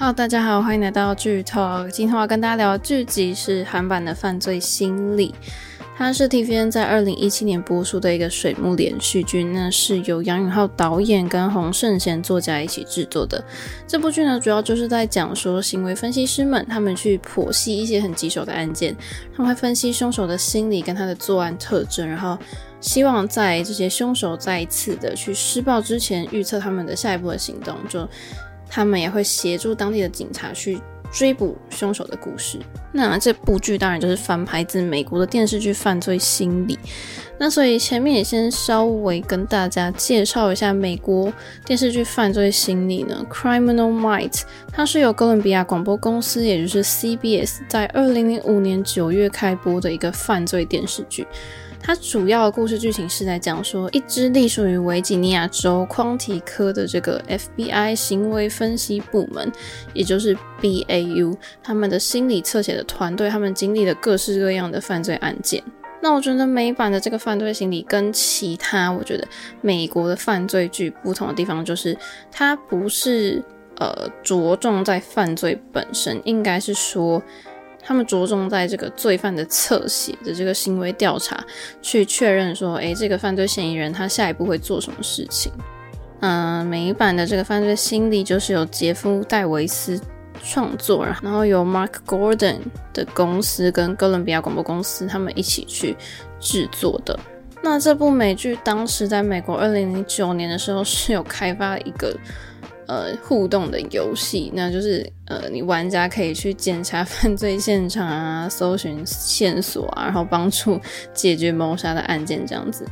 Hello，大家好，欢迎来到剧 Talk。今天我要跟大家聊的剧集是韩版的《犯罪心理》，它是 TVN 在二零一七年播出的一个水木连续剧，那是由杨允浩导演跟洪胜贤作家一起制作的。这部剧呢，主要就是在讲说行为分析师们他们去剖析一些很棘手的案件，他们会分析凶手的心理跟他的作案特征，然后希望在这些凶手再一次的去施暴之前，预测他们的下一步的行动。就他们也会协助当地的警察去追捕凶手的故事。那这部剧当然就是翻拍自美国的电视剧《犯罪心理》。那所以前面也先稍微跟大家介绍一下美国电视剧《犯罪心理》呢，《Criminal Minds》，它是由哥伦比亚广播公司，也就是 CBS，在二零零五年九月开播的一个犯罪电视剧。它主要的故事剧情是在讲说，一支隶属于维吉尼亚州匡提科的这个 FBI 行为分析部门，也就是 BAU，他们的心理侧写的团队，他们经历了各式各样的犯罪案件。那我觉得美版的这个犯罪心理跟其他我觉得美国的犯罪剧不同的地方，就是它不是呃着重在犯罪本身，应该是说。他们着重在这个罪犯的侧写的这个行为调查，去确认说，诶，这个犯罪嫌疑人他下一步会做什么事情。嗯，美版的这个犯罪心理就是由杰夫·戴维斯创作，然后由 Mark Gordon 的公司跟哥伦比亚广播公司他们一起去制作的。那这部美剧当时在美国二零零九年的时候是有开发一个。呃，互动的游戏，那就是呃，你玩家可以去检查犯罪现场啊，搜寻线索啊，然后帮助解决谋杀的案件这样子。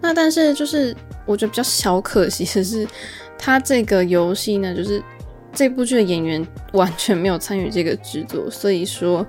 那但是就是我觉得比较小可惜的是，它这个游戏呢，就是这部剧的演员完全没有参与这个制作，所以说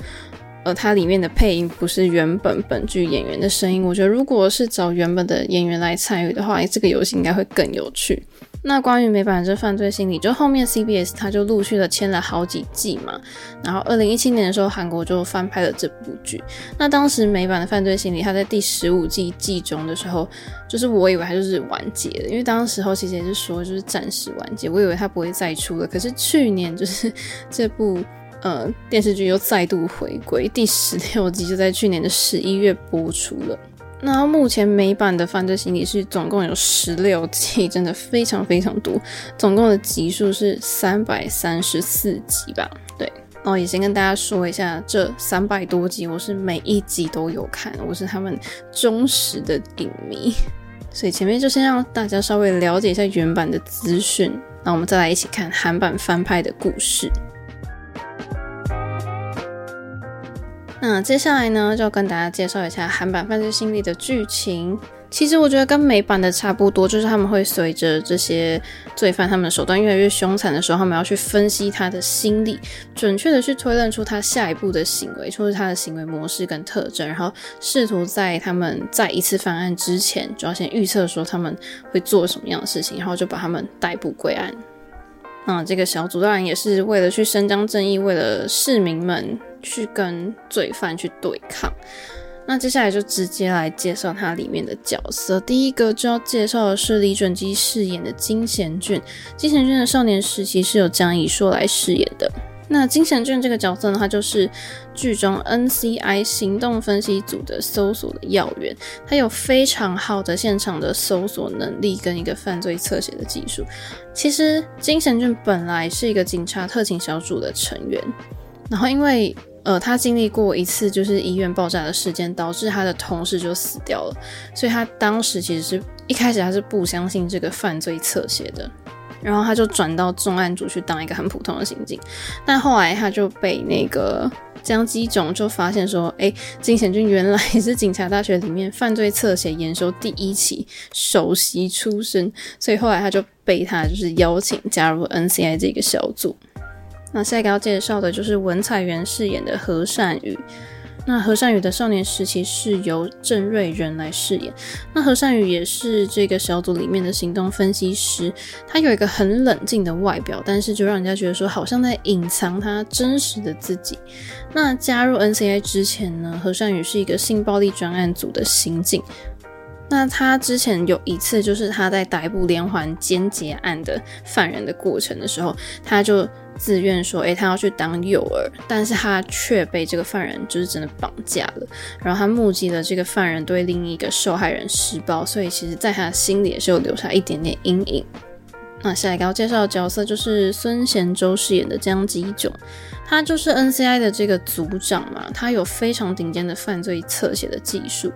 呃，它里面的配音不是原本本剧演员的声音。我觉得如果是找原本的演员来参与的话，这个游戏应该会更有趣。那关于美版的这犯罪心理，就后面 CBS 他就陆续的签了好几季嘛，然后二零一七年的时候，韩国就翻拍了这部剧。那当时美版的犯罪心理，它在第十五季季中的时候，就是我以为它就是完结了，因为当时候其实也是说就是暂时完结，我以为它不会再出了。可是去年就是这部呃电视剧又再度回归，第十六季就在去年的十一月播出了。那目前美版的犯罪心理是总共有十六季，真的非常非常多，总共的集数是三百三十四集吧？对，然后也先跟大家说一下，这三百多集我是每一集都有看，我是他们忠实的影迷，所以前面就先让大家稍微了解一下原版的资讯，那我们再来一起看韩版翻拍的故事。那接下来呢，就跟大家介绍一下韩版犯罪心理的剧情。其实我觉得跟美版的差不多，就是他们会随着这些罪犯他们的手段越来越凶残的时候，他们要去分析他的心理，准确的去推论出他下一步的行为，就是他的行为模式跟特征，然后试图在他们再一次犯案之前，就要先预测说他们会做什么样的事情，然后就把他们逮捕归案。那这个小组当然也是为了去伸张正义，为了市民们。去跟罪犯去对抗。那接下来就直接来介绍它里面的角色。第一个就要介绍的是李准基饰演的金贤俊。金贤俊的少年时期是由姜以硕来饰演的。那金贤俊这个角色呢，他就是剧中 NCI 行动分析组的搜索的要员，他有非常好的现场的搜索能力跟一个犯罪侧写的技术。其实金贤俊本来是一个警察特勤小组的成员，然后因为呃，他经历过一次就是医院爆炸的事件，导致他的同事就死掉了，所以他当时其实是一开始他是不相信这个犯罪侧写的，然后他就转到重案组去当一个很普通的刑警，但后来他就被那个江基总就发现说，哎，金贤俊原来是警察大学里面犯罪侧写研修第一期首席出身，所以后来他就被他就是邀请加入 NCI 这个小组。那下一个要介绍的就是文彩元饰演的何善宇。那何善宇的少年时期是由郑瑞仁来饰演。那何善宇也是这个小组里面的行动分析师，他有一个很冷静的外表，但是就让人家觉得说好像在隐藏他真实的自己。那加入 NCI 之前呢，何善宇是一个性暴力专案组的刑警。那他之前有一次，就是他在逮捕连环奸劫案的犯人的过程的时候，他就自愿说，诶，他要去当诱饵，但是他却被这个犯人就是真的绑架了。然后他目击了这个犯人对另一个受害人施暴，所以其实在他心里也是有留下一点点阴影。那下一个要介绍的角色就是孙贤洲饰演的江基炯，他就是 NCI 的这个组长嘛，他有非常顶尖的犯罪侧写的技术。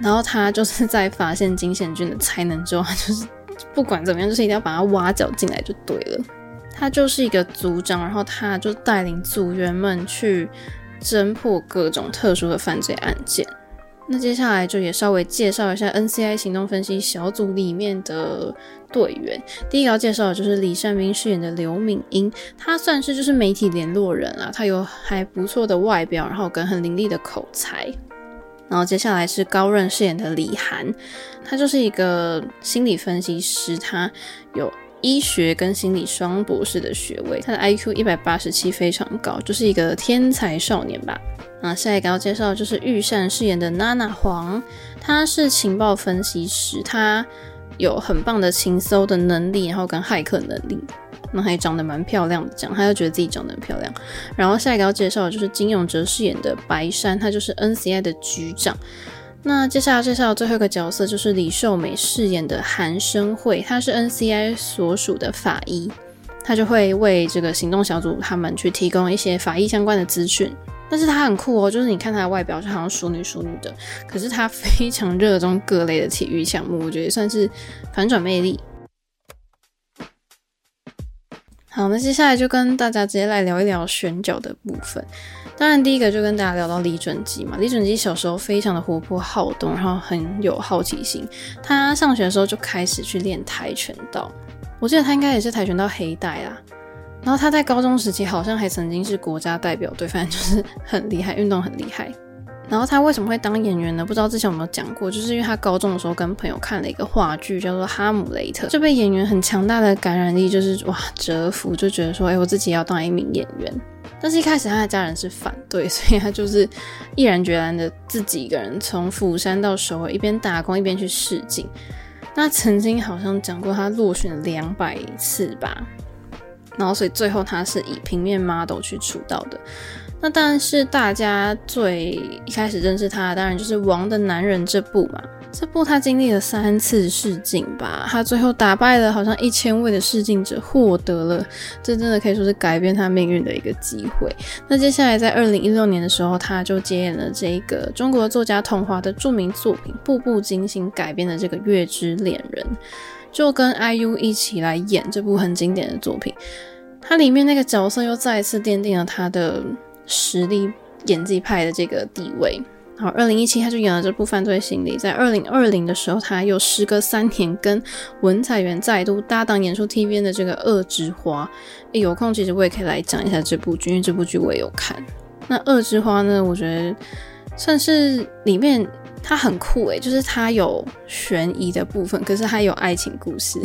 然后他就是在发现金贤俊的才能之后，他就是不管怎么样，就是一定要把他挖角进来就对了。他就是一个组长，然后他就带领组员们去侦破各种特殊的犯罪案件。那接下来就也稍微介绍一下 NCI 行动分析小组里面的队员。第一个要介绍的就是李善斌饰演的刘敏英，他算是就是媒体联络人啊，他有还不错的外表，然后跟很伶俐的口才。然后接下来是高润饰演的李涵，他就是一个心理分析师，他有医学跟心理双博士的学位，他的 IQ 一百八十七非常高，就是一个天才少年吧。啊，下一个要介绍的就是玉善饰演的娜娜黄，他是情报分析师，他有很棒的情搜的能力，然后跟骇客能力。那还长得蛮漂亮的，这样他就觉得自己长得很漂亮。然后下一个要介绍的就是金永哲饰演的白山，他就是 NCI 的局长。那接下来介绍最后一个角色就是李秀美饰演的韩生慧，她是 NCI 所属的法医，她就会为这个行动小组他们去提供一些法医相关的资讯。但是她很酷哦，就是你看她的外表就好像淑女淑女的，可是她非常热衷各类的体育项目，我觉得算是反转魅力。好，那接下来就跟大家直接来聊一聊选角的部分。当然，第一个就跟大家聊到李准基嘛。李准基小时候非常的活泼好动，然后很有好奇心。他上学的时候就开始去练跆拳道，我记得他应该也是跆拳道黑带啦。然后他在高中时期好像还曾经是国家代表队，反正就是很厉害，运动很厉害。然后他为什么会当演员呢？不知道之前有没有讲过，就是因为他高中的时候跟朋友看了一个话剧，叫做《哈姆雷特》，就被演员很强大的感染力，就是哇折服，就觉得说，哎，我自己要当一名演员。但是一开始他的家人是反对，所以他就是毅然决然的自己一个人从釜山到首尔，一边打工一边去试镜。那曾经好像讲过，他落选两百次吧。然后所以最后他是以平面 model 去出道的。那当然是大家最一开始认识他，当然就是《王的男人》这部嘛。这部他经历了三次试镜吧，他最后打败了好像一千位的试镜者，获得了这真的可以说是改变他命运的一个机会。那接下来在二零一六年的时候，他就接演了这个中国作家桐华的著名作品《步步惊心》改编的这个《月之恋人》，就跟 IU 一起来演这部很经典的作品。他里面那个角色又再一次奠定了他的。实力演技派的这个地位，好，二零一七他就演了这部《犯罪心理》，在二零二零的时候，他又时隔三年跟文彩元再度搭档演出 TVN 的这个《恶之花》。有空其实我也可以来讲一下这部剧，因为这部剧我也有看。那《恶之花》呢，我觉得算是里面它很酷诶，就是它有悬疑的部分，可是它有爱情故事。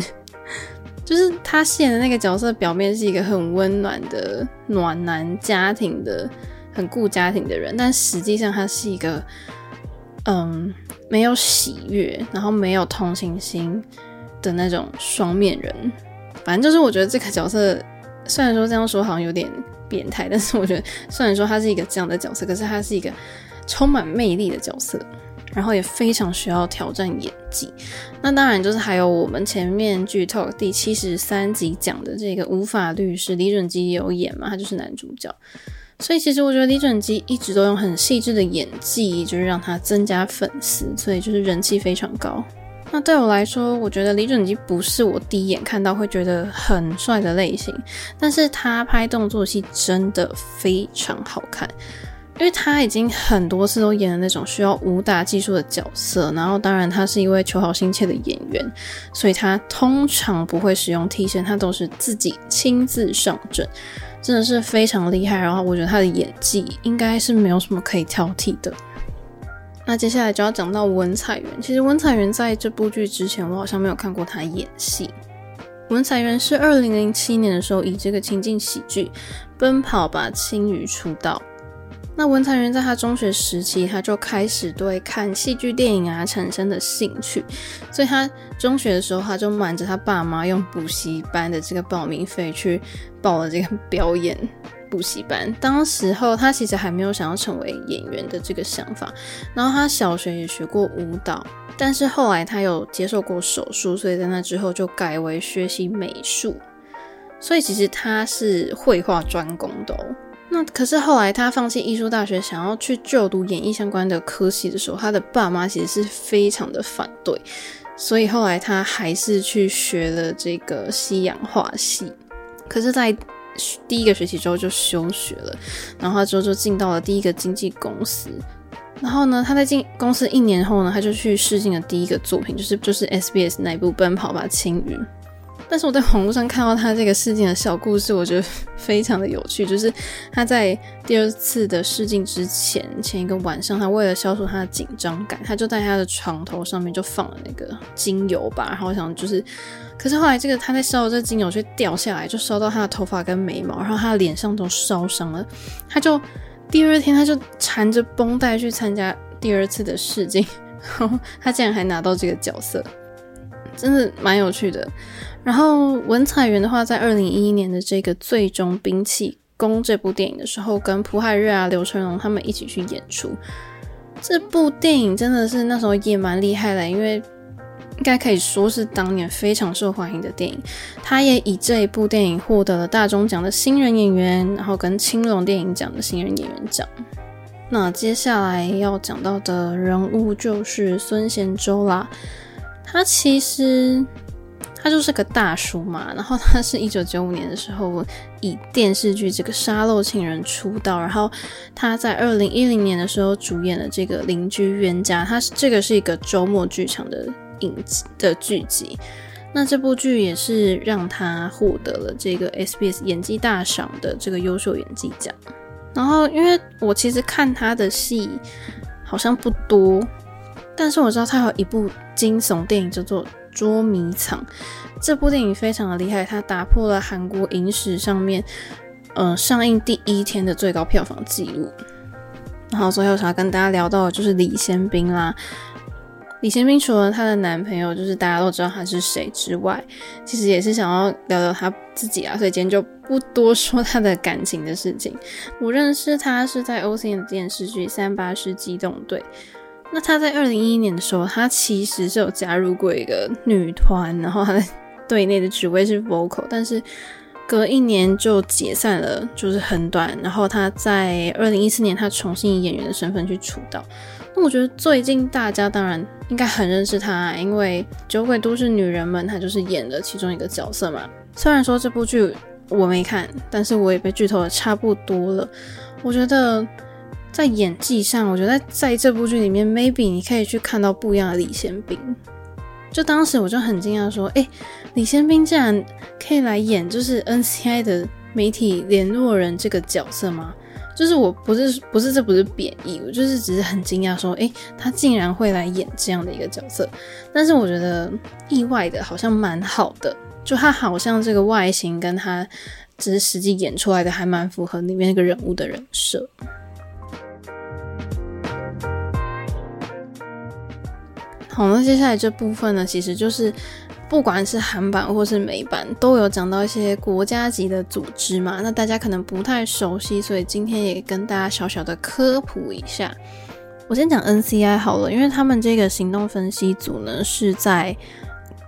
就是他饰演的那个角色，表面是一个很温暖的暖男家庭的，很顾家庭的人，但实际上他是一个，嗯，没有喜悦，然后没有同情心的那种双面人。反正就是我觉得这个角色，虽然说这样说好像有点变态，但是我觉得虽然说他是一个这样的角色，可是他是一个充满魅力的角色。然后也非常需要挑战演技，那当然就是还有我们前面剧透第七十三集讲的这个无法律师李准基有演嘛，他就是男主角。所以其实我觉得李准基一直都用很细致的演技，就是让他增加粉丝，所以就是人气非常高。那对我来说，我觉得李准基不是我第一眼看到会觉得很帅的类型，但是他拍动作戏真的非常好看。因为他已经很多次都演了那种需要武打技术的角色，然后当然他是一位求好心切的演员，所以他通常不会使用替身，他都是自己亲自上阵，真的是非常厉害。然后我觉得他的演技应该是没有什么可以挑剔的。那接下来就要讲到文彩元，其实文彩元在这部剧之前我好像没有看过他演戏。文彩元是二零零七年的时候以这个情境喜剧《奔跑吧，青鱼》出道。那文彩元在他中学时期，他就开始对看戏剧电影啊产生的兴趣，所以他中学的时候，他就瞒着他爸妈用补习班的这个报名费去报了这个表演补习班。当时候他其实还没有想要成为演员的这个想法，然后他小学也学过舞蹈，但是后来他有接受过手术，所以在那之后就改为学习美术，所以其实他是绘画专攻的哦。那可是后来他放弃艺术大学，想要去就读演艺相关的科系的时候，他的爸妈其实是非常的反对，所以后来他还是去学了这个西洋画系。可是，在第一个学期之后就休学了，然后他之后就进到了第一个经纪公司。然后呢，他在进公司一年后呢，他就去试镜了第一个作品，就是就是 SBS 那一部《奔跑吧青云》。但是我在网络上看到他这个试镜的小故事，我觉得非常的有趣。就是他在第二次的试镜之前，前一个晚上，他为了消除他的紧张感，他就在他的床头上面就放了那个精油吧。然后我想就是，可是后来这个他在烧的这精油却掉下来，就烧到他的头发跟眉毛，然后他的脸上都烧伤了。他就第二天他就缠着绷带去参加第二次的试镜，然后他竟然还拿到这个角色，真的蛮有趣的。然后文彩元的话，在二零一一年的这个《最终兵器攻》这部电影的时候，跟朴海瑞啊、刘成龙他们一起去演出。这部电影真的是那时候也蛮厉害的，因为应该可以说是当年非常受欢迎的电影。他也以这一部电影获得了大钟奖的新人演员，然后跟青龙电影奖的新人演员奖。那接下来要讲到的人物就是孙贤洲啦，他其实。他就是个大叔嘛，然后他是一九九五年的时候以电视剧这个《沙漏情人》出道，然后他在二零一零年的时候主演了这个《邻居冤家》，他是这个是一个周末剧场的影集的剧集，那这部剧也是让他获得了这个 SBS 演技大赏的这个优秀演技奖。然后因为我其实看他的戏好像不多，但是我知道他有一部惊悚电影叫做。捉迷藏这部电影非常的厉害，它打破了韩国影史上面，呃，上映第一天的最高票房纪录。然后最后想要跟大家聊到的就是李先彬啦。李先彬除了她的男朋友就是大家都知道他是谁之外，其实也是想要聊聊他自己啊，所以今天就不多说他的感情的事情。我认识他是在 OCN 的电视剧《三八式机动队》。那他在二零一一年的时候，他其实是有加入过一个女团，然后他在队内的职位是 vocal，但是隔一年就解散了，就是很短。然后他在二零一四年，他重新以演员的身份去出道。那我觉得最近大家当然应该很认识他，因为《酒鬼都市女人们》，他就是演了其中一个角色嘛。虽然说这部剧我没看，但是我也被剧透的差不多了。我觉得。在演技上，我觉得在这部剧里面，maybe 你可以去看到不一样的李贤斌。就当时我就很惊讶，说：“哎、李贤斌竟然可以来演就是 NCI 的媒体联络人这个角色吗？”就是我不是不是这不是贬义，我就是只是很惊讶，说：“哎、他竟然会来演这样的一个角色。”但是我觉得意外的好像蛮好的，就他好像这个外形跟他只是实际演出来的还蛮符合里面那个人物的人设。好，那接下来这部分呢，其实就是不管是韩版或是美版，都有讲到一些国家级的组织嘛。那大家可能不太熟悉，所以今天也跟大家小小的科普一下。我先讲 NCI 好了，因为他们这个行动分析组呢，是在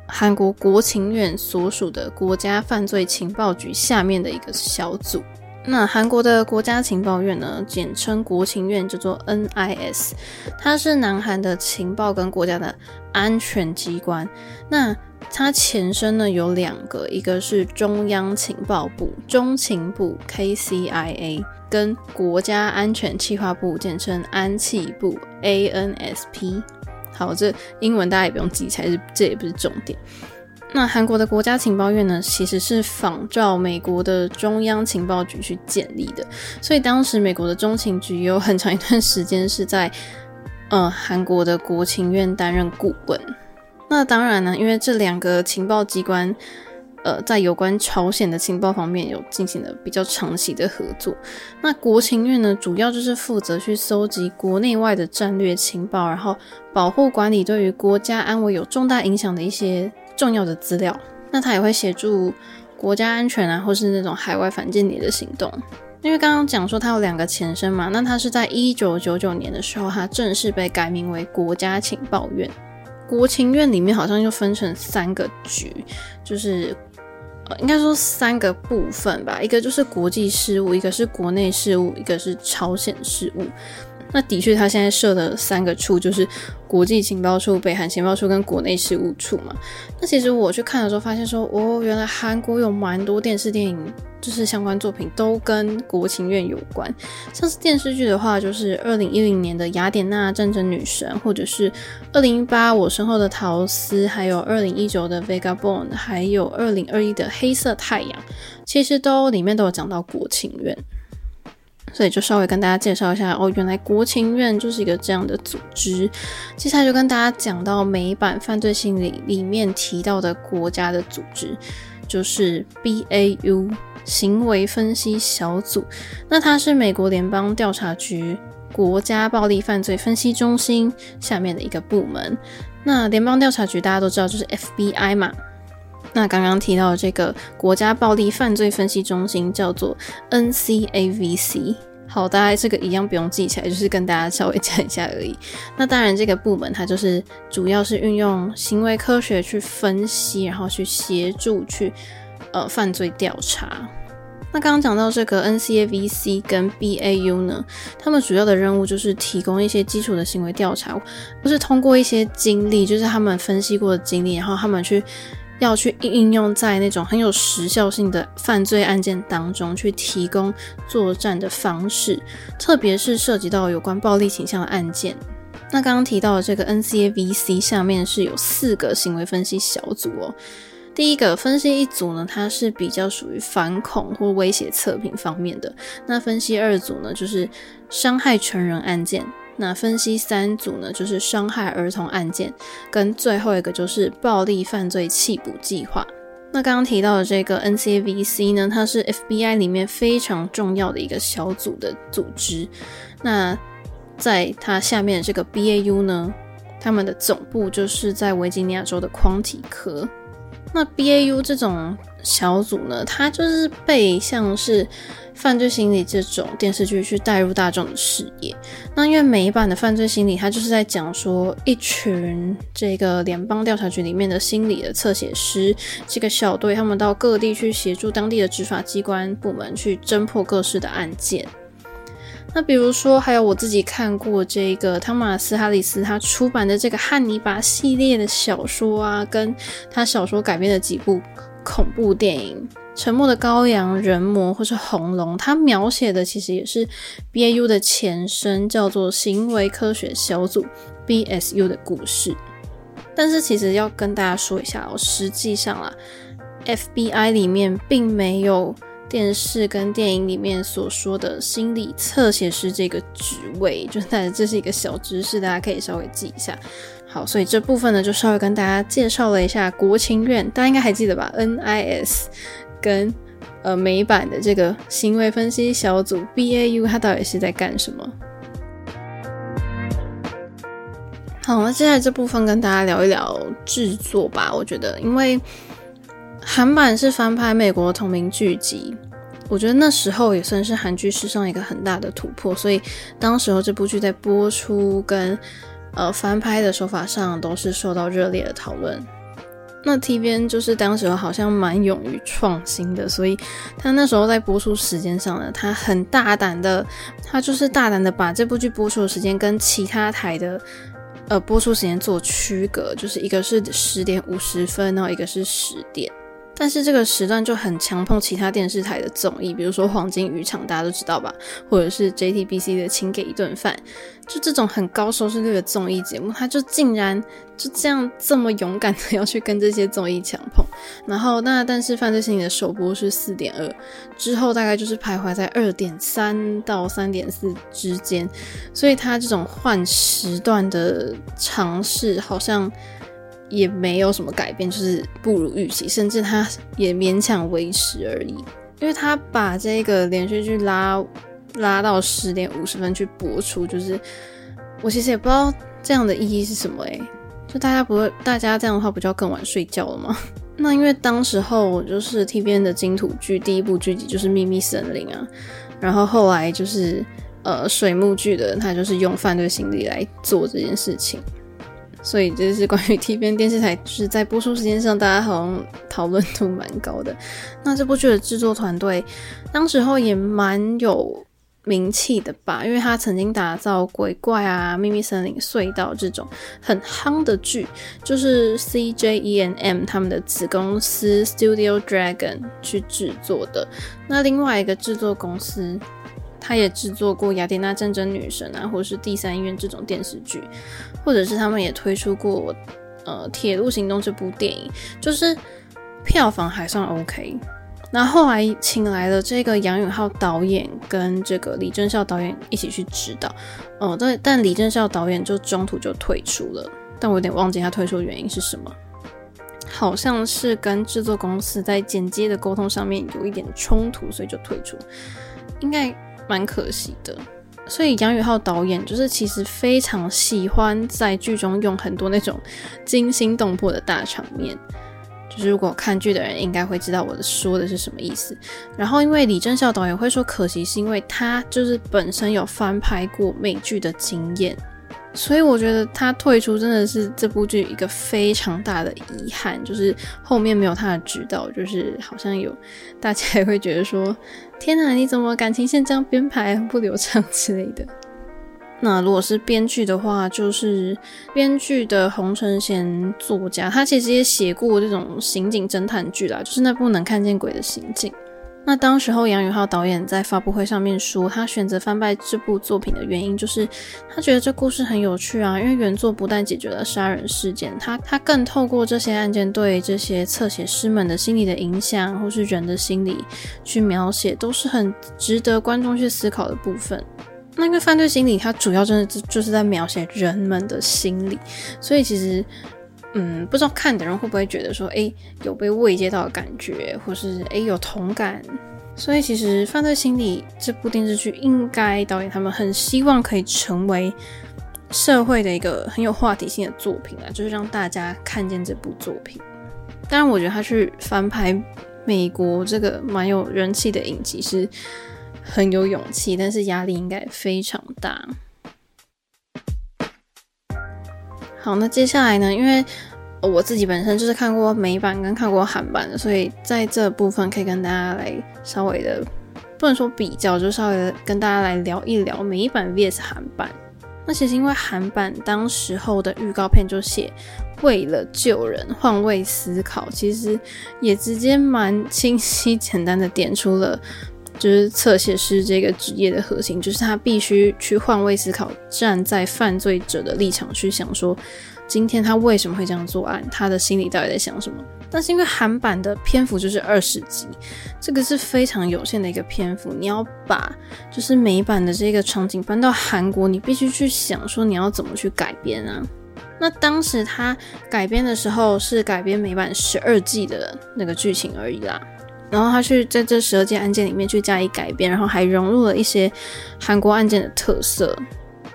韩国国情院所属的国家犯罪情报局下面的一个小组。那韩国的国家情报院呢，简称国情院，叫做 NIS，它是南韩的情报跟国家的安全机关。那它前身呢有两个，一个是中央情报部，中情部 KCIA，跟国家安全企划部，简称安企部 ANSP。好，这英文大家也不用记才是，这也不是重点。那韩国的国家情报院呢，其实是仿照美国的中央情报局去建立的，所以当时美国的中情局有很长一段时间是在，呃，韩国的国情院担任顾问。那当然呢，因为这两个情报机关呃，在有关朝鲜的情报方面有进行了比较长期的合作。那国情院呢，主要就是负责去搜集国内外的战略情报，然后保护管理对于国家安危有重大影响的一些重要的资料。那他也会协助国家安全啊，或是那种海外反间谍的行动。因为刚刚讲说它有两个前身嘛，那它是在一九九九年的时候，它正式被改名为国家情报院。国情院里面好像又分成三个局，就是。应该说三个部分吧，一个就是国际事务，一个是国内事务，一个是朝鲜事务。那的确，他现在设的三个处就是国际情报处、北韩情报处跟国内事务处嘛。那其实我去看的时候，发现说，哦，原来韩国有蛮多电视电影，就是相关作品都跟国情院有关。像是电视剧的话，就是二零一零年的《雅典娜战争女神》，或者是二零一八我身后的桃丝，还有二零一九的《Vega Born》，还有二零二一的《黑色太阳》，其实都里面都有讲到国情院。所以就稍微跟大家介绍一下哦，原来国情院就是一个这样的组织。接下来就跟大家讲到美版犯罪心理里面提到的国家的组织，就是 BAU 行为分析小组。那它是美国联邦调查局国家暴力犯罪分析中心下面的一个部门。那联邦调查局大家都知道就是 FBI 嘛。那刚刚提到的这个国家暴力犯罪分析中心叫做 NCAVC，好，大家这个一样不用记起来，就是跟大家稍微讲一下而已。那当然，这个部门它就是主要是运用行为科学去分析，然后去协助去呃犯罪调查。那刚刚讲到这个 NCAVC 跟 BAU 呢，他们主要的任务就是提供一些基础的行为调查，不是通过一些经历，就是他们分析过的经历，然后他们去。要去应用在那种很有时效性的犯罪案件当中，去提供作战的方式，特别是涉及到有关暴力倾向的案件。那刚刚提到的这个 NCAVC 下面是有四个行为分析小组哦。第一个分析一组呢，它是比较属于反恐或威胁测评方面的。那分析二组呢，就是伤害成人案件。那分析三组呢，就是伤害儿童案件，跟最后一个就是暴力犯罪弃捕计划。那刚刚提到的这个 NCAVC 呢，它是 FBI 里面非常重要的一个小组的组织。那在它下面这个 BAU 呢，他们的总部就是在维吉尼亚州的匡体科。那 BAU 这种小组呢，它就是被像是犯罪心理这种电视剧去带入大众的视野。那因为每一版的犯罪心理，它就是在讲说一群这个联邦调查局里面的心理的侧写师，这个小队他们到各地去协助当地的执法机关部门去侦破各式的案件。那比如说，还有我自己看过这个汤马斯·哈里斯他出版的这个《汉尼拔》系列的小说啊，跟他小说改编的几部恐怖电影，《沉默的羔羊》、《人魔》或是《红龙》，他描写的其实也是 BAU 的前身，叫做行为科学小组 BSU 的故事。但是其实要跟大家说一下哦，实际上啊，FBI 里面并没有。电视跟电影里面所说的心理侧写师这个职位，就大家这是一个小知识，大家可以稍微记一下。好，所以这部分呢，就稍微跟大家介绍了一下国情院，大家应该还记得吧？NIS 跟呃美版的这个行为分析小组 BAU，它到底是在干什么？好，那接下来这部分跟大家聊一聊制作吧。我觉得，因为韩版是翻拍美国同名剧集，我觉得那时候也算是韩剧史上一个很大的突破，所以当时候这部剧在播出跟呃翻拍的手法上都是受到热烈的讨论。那 TVN 就是当时候好像蛮勇于创新的，所以他那时候在播出时间上呢，他很大胆的，他就是大胆的把这部剧播出的时间跟其他台的呃播出时间做区隔，就是一个是十点五十分，然后一个是十点。但是这个时段就很强碰其他电视台的综艺，比如说《黄金渔场》，大家都知道吧？或者是 JTBC 的《请给一顿饭》，就这种很高收视率的综艺节目，它就竟然就这样这么勇敢的 要去跟这些综艺强碰。然后那但是《犯罪心理》的首播是四点二，之后大概就是徘徊在二点三到三点四之间，所以它这种换时段的尝试好像。也没有什么改变，就是不如预期，甚至他也勉强维持而已。因为他把这个连续剧拉拉到十点五十分去播出，就是我其实也不知道这样的意义是什么诶、欸，就大家不会，大家这样的话不就要更晚睡觉了吗？那因为当时候就是 TVN 的金土剧第一部剧集就是《秘密森林》啊，然后后来就是呃水木剧的，他就是用犯罪心理来做这件事情。所以这是关于 TVN 电视台，就是在播出时间上，大家好像讨论度蛮高的。那这部剧的制作团队，当时候也蛮有名气的吧，因为他曾经打造鬼怪啊、秘密森林、隧道这种很夯的剧，就是 CJENM 他们的子公司 Studio Dragon 去制作的。那另外一个制作公司。他也制作过《雅典娜战争女神》啊，或是《第三医院》这种电视剧，或者是他们也推出过呃《铁路行动》这部电影，就是票房还算 OK。那后来请来了这个杨允浩导演跟这个李政孝导演一起去指导，哦、对，但李政孝导演就中途就退出了，但我有点忘记他退出原因是什么，好像是跟制作公司在剪接的沟通上面有一点冲突，所以就退出，应该。蛮可惜的，所以杨宇浩导演就是其实非常喜欢在剧中用很多那种惊心动魄的大场面，就是如果看剧的人应该会知道我的说的是什么意思。然后因为李正孝导演会说可惜，是因为他就是本身有翻拍过美剧的经验。所以我觉得他退出真的是这部剧一个非常大的遗憾，就是后面没有他的指导，就是好像有大家也会觉得说，天哪，你怎么感情线这样编排不流畅之类的。那如果是编剧的话，就是编剧的洪承贤作家，他其实也写过这种刑警侦探剧啦，就是那部能看见鬼的刑警。那当时候，杨宇浩导演在发布会上面说，他选择翻拍这部作品的原因，就是他觉得这故事很有趣啊。因为原作不但解决了杀人事件，他他更透过这些案件对这些侧写师们的心理的影响，或是人的心理去描写，都是很值得观众去思考的部分。那个犯罪心理，它主要真的就是在描写人们的心理，所以其实。嗯，不知道看的人会不会觉得说，诶，有被慰藉到的感觉，或是诶有同感。所以其实《犯罪心理》这部电视剧，应该导演他们很希望可以成为社会的一个很有话题性的作品啊，就是让大家看见这部作品。当然，我觉得他去翻拍美国这个蛮有人气的影集是很有勇气，但是压力应该非常大。好，那接下来呢？因为我自己本身就是看过美版跟看过韩版的，所以在这部分可以跟大家来稍微的，不能说比较，就稍微的跟大家来聊一聊美版 VS 韩版。那其实因为韩版当时候的预告片就写为了救人换位思考，其实也直接蛮清晰简单的点出了，就是侧写师这个职业的核心，就是他必须去换位思考，站在犯罪者的立场去想，说今天他为什么会这样作案，他的心里到底在想什么。但是因为韩版的篇幅就是二十集，这个是非常有限的一个篇幅，你要把就是美版的这个场景搬到韩国，你必须去想说你要怎么去改编啊。那当时他改编的时候是改编美版十二季的那个剧情而已啦。然后他去在这十二件案件里面去加以改编，然后还融入了一些韩国案件的特色，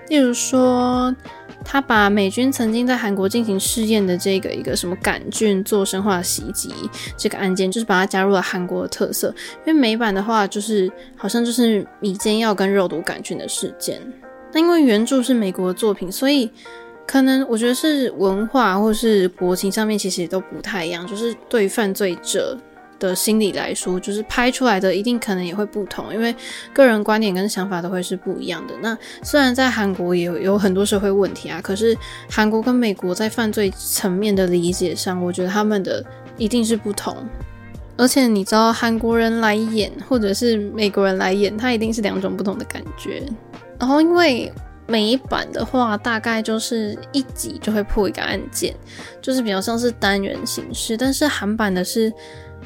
例如说，他把美军曾经在韩国进行试验的这个一个什么杆菌做生化袭击这个案件，就是把它加入了韩国的特色。因为美版的话，就是好像就是迷奸药跟肉毒杆菌的事件，那因为原著是美国的作品，所以可能我觉得是文化或是国情上面其实都不太一样，就是对犯罪者。的心理来说，就是拍出来的一定可能也会不同，因为个人观点跟想法都会是不一样的。那虽然在韩国也有有很多社会问题啊，可是韩国跟美国在犯罪层面的理解上，我觉得他们的一定是不同。而且你知道，韩国人来演或者是美国人来演，他一定是两种不同的感觉。然后因为美版的话，大概就是一集就会破一个案件，就是比较像是单元形式，但是韩版的是。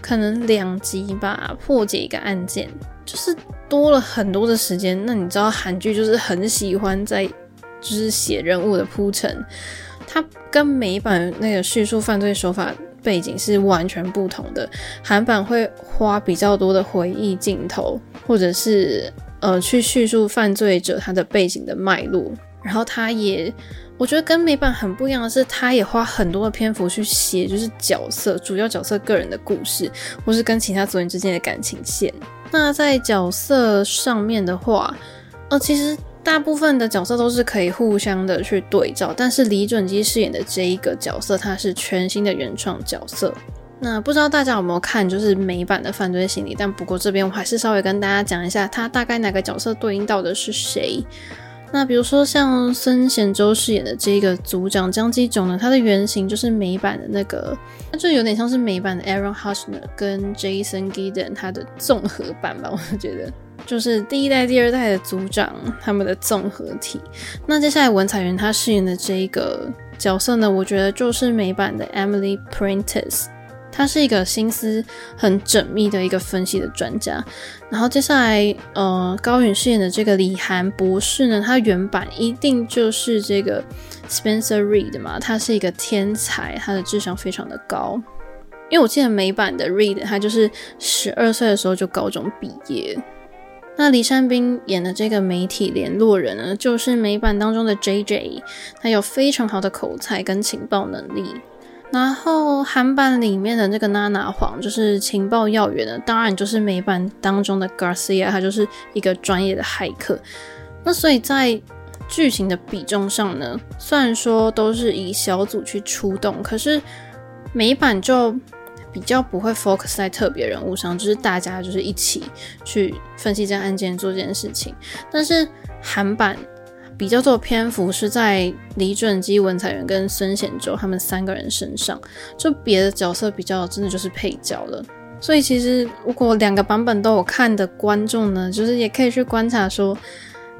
可能两集吧，破解一个案件，就是多了很多的时间。那你知道韩剧就是很喜欢在就是写人物的铺陈，它跟美版那个叙述犯罪手法背景是完全不同的。韩版会花比较多的回忆镜头，或者是呃去叙述犯罪者他的背景的脉络，然后他也。我觉得跟美版很不一样的是，他也花很多的篇幅去写，就是角色主要角色个人的故事，或是跟其他组员之间的感情线。那在角色上面的话，呃，其实大部分的角色都是可以互相的去对照，但是李准基饰演的这一个角色，他是全新的原创角色。那不知道大家有没有看，就是美版的犯罪心理？但不过这边我还是稍微跟大家讲一下，他大概哪个角色对应到的是谁。那比如说像孙贤洲饰演的这个组长姜基炯呢，他的原型就是美版的那个，那就有点像是美版的 Aaron h u s h n e r 跟 Jason Gideon 他的综合版吧，我觉得就是第一代、第二代的组长他们的综合体。那接下来文彩元他饰演的这一个角色呢，我觉得就是美版的 Emily Prentiss。他是一个心思很缜密的一个分析的专家，然后接下来，呃，高允饰演的这个李涵博士呢，他原版一定就是这个 Spencer Reid 嘛，他是一个天才，他的智商非常的高，因为我记得美版的 Reid 他就是十二岁的时候就高中毕业，那李善斌演的这个媒体联络人呢，就是美版当中的 JJ，他有非常好的口才跟情报能力。然后韩版里面的那个娜娜黄就是情报要员呢，当然就是美版当中的 Garcia，他就是一个专业的骇客。那所以在剧情的比重上呢，虽然说都是以小组去出动，可是美版就比较不会 focus 在特别人物上，就是大家就是一起去分析这案件做这件事情。但是韩版。比较多的篇幅是在李准基、文彩元跟孙贤洲他们三个人身上，就别的角色比较真的就是配角了。所以其实如果两个版本都有看的观众呢，就是也可以去观察说，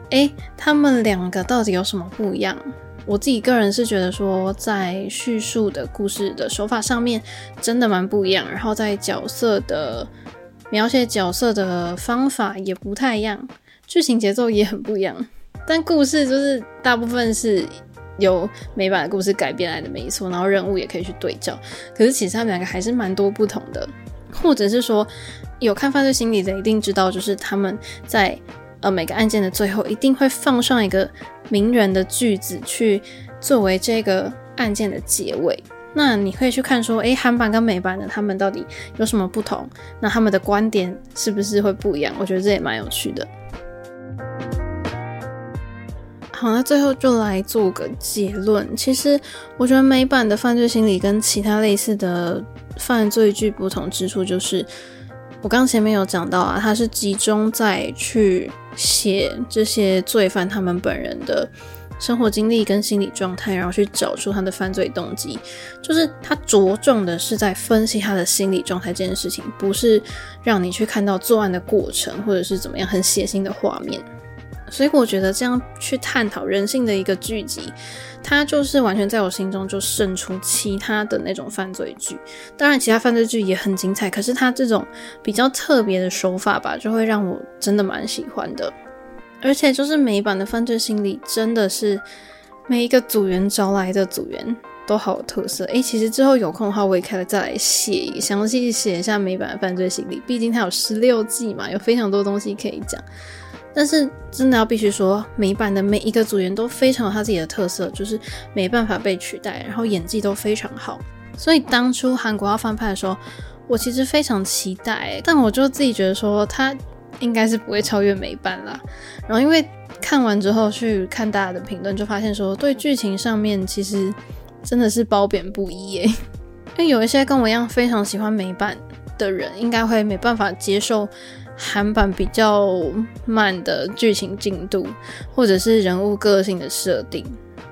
诶，他们两个到底有什么不一样？我自己个人是觉得说，在叙述的故事的手法上面真的蛮不一样，然后在角色的描写角色的方法也不太一样，剧情节奏也很不一样。但故事就是大部分是由美版的故事改编来的，没错。然后人物也可以去对照，可是其实他们两个还是蛮多不同的。或者是说，有看犯罪心理的一定知道，就是他们在呃每个案件的最后一定会放上一个名人的句子，去作为这个案件的结尾。那你可以去看说，诶，韩版跟美版的他们到底有什么不同？那他们的观点是不是会不一样？我觉得这也蛮有趣的。好，那最后就来做个结论。其实我觉得美版的犯罪心理跟其他类似的犯罪剧不同之处，就是我刚前面有讲到啊，它是集中在去写这些罪犯他们本人的生活经历跟心理状态，然后去找出他的犯罪动机。就是他着重的是在分析他的心理状态这件事情，不是让你去看到作案的过程或者是怎么样很血腥的画面。所以我觉得这样去探讨人性的一个剧集，它就是完全在我心中就胜出其他的那种犯罪剧。当然，其他犯罪剧也很精彩，可是它这种比较特别的手法吧，就会让我真的蛮喜欢的。而且就是美版的犯罪心理，真的是每一个组员招来的组员都好有特色。诶，其实之后有空的话，我也可以再来写详细写一下美版的犯罪心理，毕竟它有十六季嘛，有非常多东西可以讲。但是真的要必须说，美版的每一个组员都非常有他自己的特色，就是没办法被取代，然后演技都非常好。所以当初韩国要翻拍的时候，我其实非常期待，但我就自己觉得说，他应该是不会超越美版啦。然后因为看完之后去看大家的评论，就发现说，对剧情上面其实真的是褒贬不一耶。因为有一些跟我一样非常喜欢美版的人，应该会没办法接受。韩版比较慢的剧情进度，或者是人物个性的设定，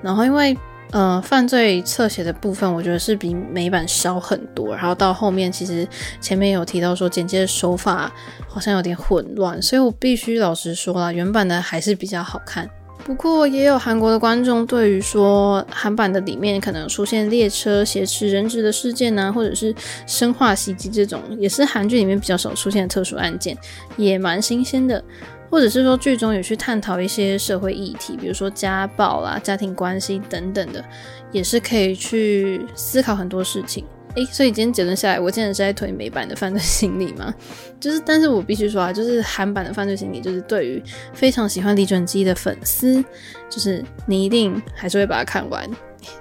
然后因为呃犯罪侧写的部分，我觉得是比美版少很多，然后到后面其实前面有提到说剪接的手法好像有点混乱，所以我必须老实说啦，原版的还是比较好看。不过也有韩国的观众对于说韩版的里面可能出现列车挟持人质的事件呢、或者是生化袭击这种，也是韩剧里面比较少出现的特殊案件，也蛮新鲜的。或者是说剧中有去探讨一些社会议题，比如说家暴啦、家庭关系等等的，也是可以去思考很多事情。诶，所以今天结论下来，我竟然是在推美版的犯罪心理吗？就是，但是我必须说啊，就是韩版的犯罪心理，就是对于非常喜欢李准基的粉丝，就是你一定还是会把它看完。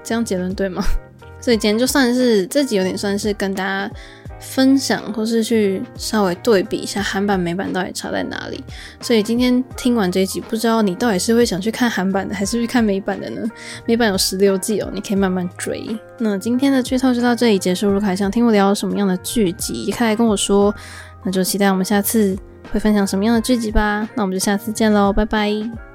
这样结论对吗？所以今天就算是这集有点算是跟大家分享，或是去稍微对比一下韩版美版到底差在哪里。所以今天听完这一集，不知道你到底是会想去看韩版的，还是去看美版的呢？美版有十六季哦，你可以慢慢追。那今天的剧透就到这里结束。如果还想听我聊什么样的剧集，也可以跟我说。那就期待我们下次会分享什么样的剧集吧。那我们就下次见喽，拜拜。